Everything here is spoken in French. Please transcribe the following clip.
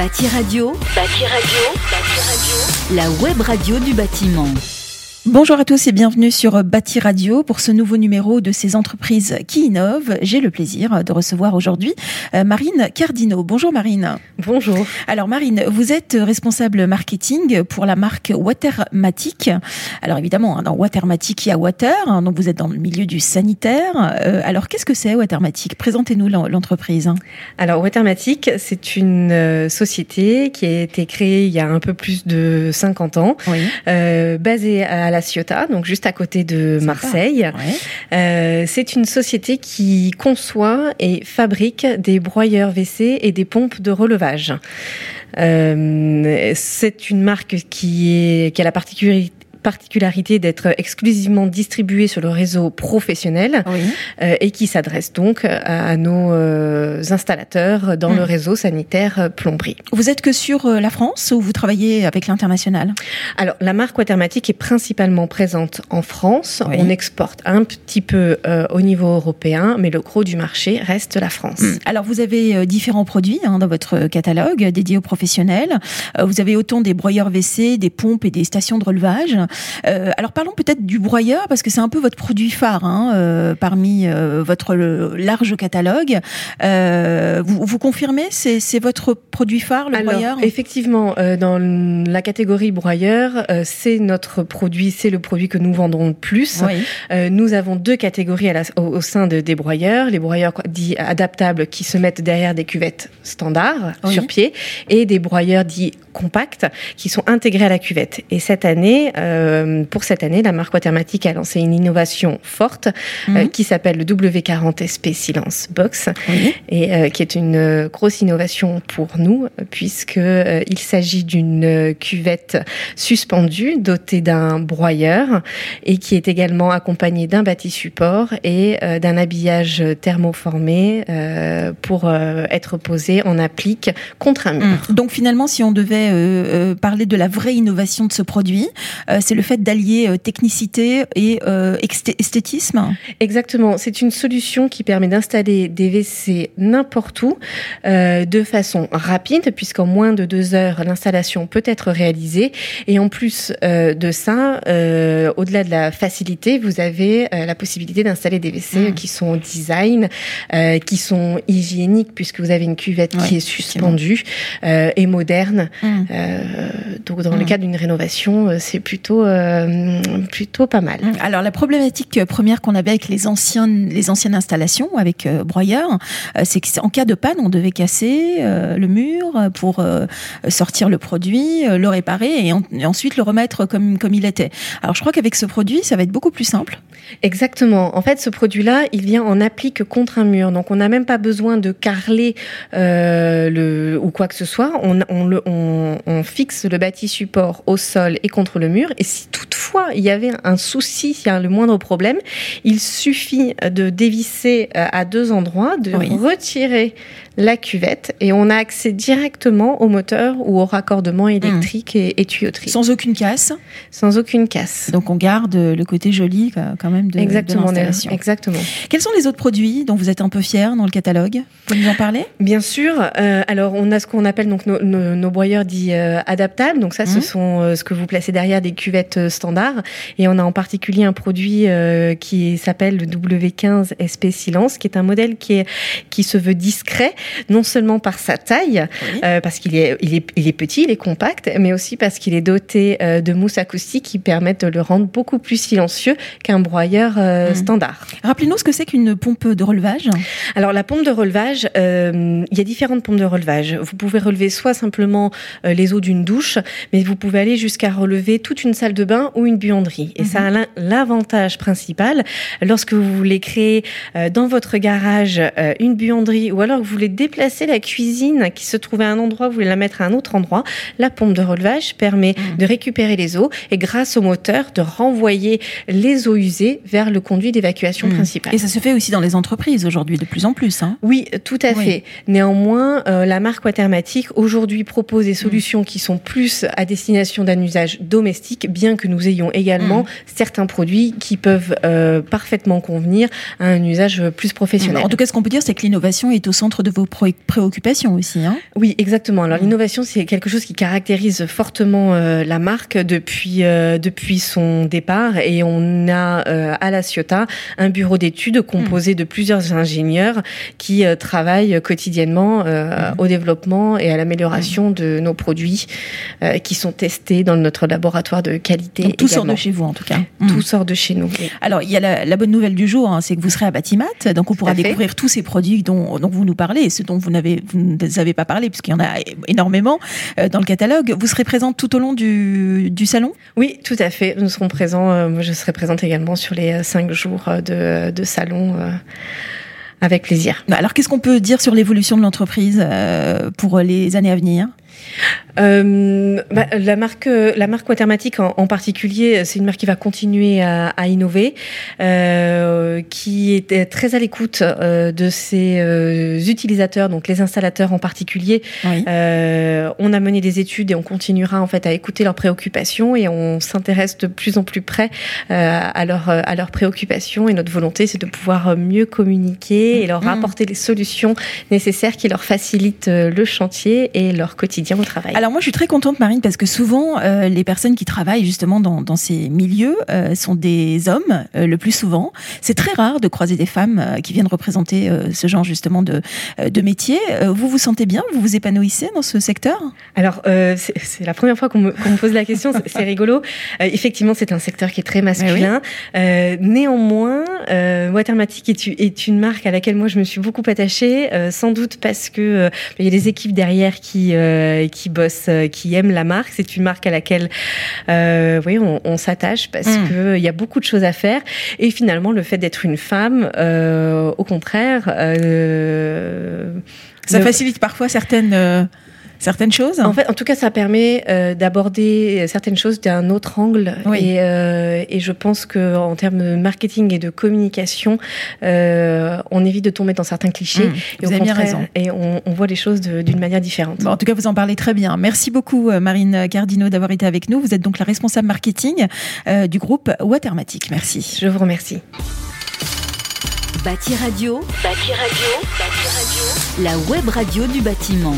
Bâti Radio. Bâti Radio. Bâti Radio. La web radio du bâtiment. Bonjour à tous et bienvenue sur Bâti Radio pour ce nouveau numéro de ces entreprises qui innovent. J'ai le plaisir de recevoir aujourd'hui euh, Marine Cardino. Bonjour Marine. Bonjour. Alors Marine, vous êtes responsable marketing pour la marque Watermatic. Alors évidemment, hein, dans Watermatic, il y a Water, hein, donc vous êtes dans le milieu du sanitaire. Euh, alors qu'est-ce que c'est Watermatic? Présentez-nous l'entreprise. Alors Watermatic, c'est une euh, société qui a été créée il y a un peu plus de 50 ans, basée à la Ciotat, donc juste à côté de Marseille. Euh, c'est une société qui conçoit et fabrique des broyeurs WC et des pompes de relevage. Euh, c'est une marque qui, est, qui a la particularité particularité d'être exclusivement distribué sur le réseau professionnel euh, et qui s'adresse donc à, nos euh, installateurs dans le hmm. réseau sanitaire euh, plomberie. Vous êtes que sur la France ou vous travaillez avec l'international? Alors la marque Watermatic est principalement présente en France. On exporte un petit peu au niveau européen, mais le gros du marché reste la France. Hmm. Alors vous avez différents produits hein, dans votre catalogue dédiés aux professionnels. vous avez autant des broyeurs WC, des pompes et des stations de relevage. Euh, alors parlons peut-être du broyeur parce que c'est un peu votre produit phare hein, euh, parmi euh, votre large catalogue. Vous, vous, confirmez c'est votre produit phare le broyeur Effectivement, dans la catégorie broyeur, c'est notre produit, c'est le produit que nous vendons le plus. nous avons deux catégories au, sein de, des broyeurs les broyeurs dits adaptables qui se mettent derrière des cuvettes standards sur pied et des broyeurs dits compacts qui sont intégrés à la cuvette. Et cette année, euh, pour cette année, la marque Watermatic a lancé une innovation forte euh, mhm. qui s'appelle le W40 SP Silence Box et euh, qui est une grosse innovation pour nous puisque il s'agit d'une cuvette suspendue dotée d'un broyeur et qui est également accompagnée d'un bâti support et d'un habillage thermoformé pour être posé en applique contre un mur. Mhm. Donc finalement, si on devait parler de la vraie innovation de ce produit, c'est le fait d'allier euh, technicité et euh, esthétisme Exactement. C'est une solution qui permet d'installer des WC n'importe où euh, de façon rapide, puisqu'en moins de deux heures, l'installation peut être réalisée. Et en plus de ça, au-delà de la facilité, vous avez la possibilité d'installer des WC mmh. qui sont design, qui sont hygiéniques, puisque vous avez une cuvette qui est suspendue et moderne. Mmh. donc, dans le mmh. cadre d'une rénovation, c'est plutôt euh, plutôt, pas mal. Alors la problématique première qu'on avait avec les anciennes, les anciennes installations avec euh, broyeur, euh, c'est qu'en cas de panne, on devait casser le mur pour sortir le produit, le réparer et, ensuite le remettre comme, comme il était. Alors je crois qu'avec ce produit, ça va être beaucoup plus simple. Exactement. En fait, ce produit-là, il vient en applique contre un mur. Donc on n'a même pas besoin de carreler le, ou quoi que ce soit. On, on, le, on, on fixe le bâti support au sol et contre le mur. Et si toutefois il y avait un souci, s'il y a le moindre problème, il suffit de dévisser euh, à deux endroits, de retirer la cuvette et on a accès directement au moteur ou au raccordement hmm. électrique et, tuyauterie. Sans aucune casse Sans aucune casse. Donc on garde le côté joli quand même de, exactement, l'installation. Exactement. Quels sont les autres produits dont vous êtes un peu fier dans le catalogue? Vous pouvez nous en parler? Bien sûr. Euh, alors on a ce qu'on appelle donc nos, nos, broyeurs dits euh, adaptables. Donc ça, ce hmm. sont ce que vous placez derrière des cuvettes standard. Et on a en particulier un produit euh, qui s'appelle le W15 SP Silence, qui est un modèle qui, est, qui se veut discret, non seulement par sa taille, euh, parce qu'il est, il est, il est petit, il est compact, mais aussi parce qu'il est doté euh, de mousse acoustique qui permettent de le rendre beaucoup plus silencieux qu'un broyeur mmh. standard. Rappelez-nous ce que c'est qu'une pompe de relevage. Alors la pompe de relevage, il y a différentes pompes de relevage. Vous pouvez relever soit simplement les eaux d'une douche, mais vous pouvez aller jusqu'à relever toute une salle de bain ou une buanderie. Et ça a mhm. l'avantage principal, lorsque vous voulez créer euh, dans votre garage euh, une buanderie ou alors que vous voulez déplacer la cuisine qui se trouve à un endroit, vous voulez la mettre à un autre endroit, la pompe de relevage permet mhm. de récupérer les eaux et grâce au moteur de renvoyer les eaux usées vers le conduit d'évacuation mmh. principal. Et ça se fait aussi dans les entreprises aujourd'hui de plus en plus. Hein. Oui, tout à fait. Néanmoins, euh, la marque Watermatic aujourd'hui propose des solutions qui sont plus à destination d'un usage domestique, bien que nous ayons également mmh. certains produits qui peuvent euh, parfaitement convenir à un usage plus professionnel. En tout cas, ce qu'on peut dire, c'est que l'innovation est au centre de vos préoccupations aussi. Hein oui, exactement. Alors mmh. l'innovation, c'est quelque chose qui caractérise fortement euh, la marque depuis depuis son départ, et on a à la Ciotat un bureau d'études composé de plusieurs ingénieurs qui travaillent quotidiennement mmh. au développement et à l'amélioration de nos produits qui sont testés dans notre laboratoire de qualité. Donc, tout sort de chez vous en tout cas. Tout sort de chez nous. Alors il y a la, bonne nouvelle du jour, hein, c'est que vous serez à Batimat, donc on pourra découvrir tous ces produits dont, dont vous nous parlez et ceux dont vous n'avez vous n'avez pas parlé puisqu'il y en a énormément euh, dans le catalogue. Vous serez présente tout au long du, du salon? Oui, tout à fait. Nous serons présents. Euh, moi, je serai présente également sur les euh, cinq jours de, de salon. avec plaisir. Bah, alors, qu'est-ce qu'on peut dire sur l'évolution de l'entreprise pour les années à venir? Euh, bah, la marque, la marque Watermatic en, particulier, c'est une marque qui va continuer à, à innover, euh, qui est très à l'écoute euh, de ses utilisateurs, donc les installateurs en particulier. On a mené des études et on continuera en fait à écouter leurs préoccupations et on s'intéresse de plus en plus près à leurs à leurs préoccupations. Et notre volonté, c'est de pouvoir mieux communiquer et leur mmh. apporter les solutions nécessaires qui leur facilitent le chantier et leur quotidien au travail. Alors moi, je suis très contente, Marine, parce que souvent, euh, les personnes qui travaillent justement dans, dans ces milieux euh, sont des hommes, euh, le plus souvent. C'est très rare de croiser des femmes qui viennent représenter ce genre justement de, de métier. vous vous sentez bien? Vous vous épanouissez dans ce secteur? Alors, c'est la première fois qu'on me, me, pose la question. C'est rigolo. effectivement, c'est un secteur qui est très masculin. néanmoins, Watermatic est, est, une marque à laquelle moi, je me suis beaucoup attachée, sans doute parce que il y a des équipes derrière qui, qui bossent euh, qui aiment la marque. C'est une marque à laquelle euh, oui, on, s'attache parce mm. qu'il y a beaucoup de choses à faire. Et finalement, le fait d'être une femme, euh, au contraire... ça facilite parfois certaines certaines choses En fait, en tout cas, ça permet euh, d'aborder certaines choses d'un autre angle. Et, euh, et, je pense que en termes de marketing et de communication, euh, on évite de tomber dans certains clichés. Mmh, et vous avez bien raison. Et on, on voit les choses d'une manière différente. en tout cas, vous en parlez très bien. Merci beaucoup, Marine Cardino, d'avoir été avec nous. Vous êtes donc la responsable marketing euh, du groupe Watermatic. Merci. Je vous remercie. Bâti Radio, Bâti Radio, Bâti Radio, la web radio du bâtiment.